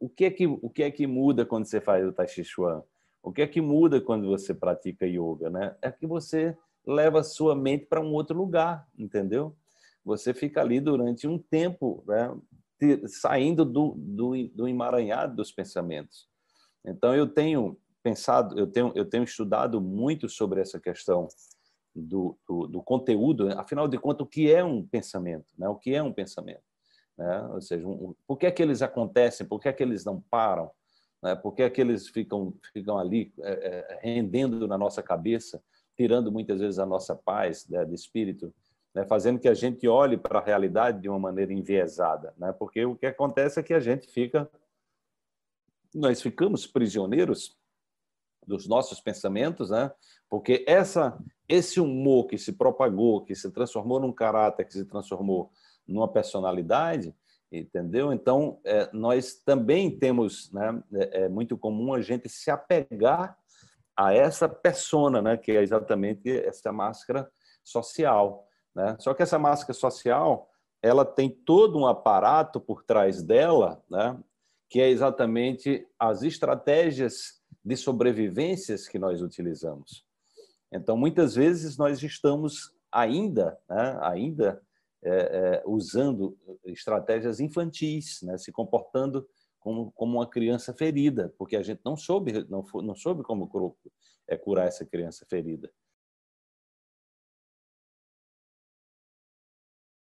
o, que é que, o que é que muda quando você faz o Tai Chi Chuan? O que é que muda quando você pratica yoga? Né? É que você leva a sua mente para um outro lugar, entendeu? Você fica ali durante um tempo, né? saindo do, do, do emaranhado dos pensamentos. Então, eu tenho pensado, eu tenho, eu tenho estudado muito sobre essa questão do, do, do, conteúdo, afinal de contas, o que é um pensamento? Né? O que é um pensamento? Né? Ou seja, um, por que é que eles acontecem? Por que é que eles não param? Né? Por que é que eles ficam, ficam ali é, é, rendendo na nossa cabeça, tirando muitas vezes a nossa paz né, de espírito, né? fazendo que a gente olhe para a realidade de uma maneira enviesada? Né? Porque o que acontece é que a gente fica, nós ficamos prisioneiros dos nossos pensamentos, né? Porque essa esse humor que se propagou, que se transformou num caráter, que se transformou numa personalidade, entendeu? Então, é, nós também temos, né, é, é, muito comum a gente se apegar a essa persona, né, que é exatamente essa máscara social, né? Só que essa máscara social, ela tem todo um aparato por trás dela, né, que é exatamente as estratégias de sobrevivências que nós utilizamos. Então, muitas vezes nós estamos ainda, né, ainda é, é, usando estratégias infantis, né, se comportando como, como uma criança ferida, porque a gente não soube, não, não soube como é, curar essa criança ferida.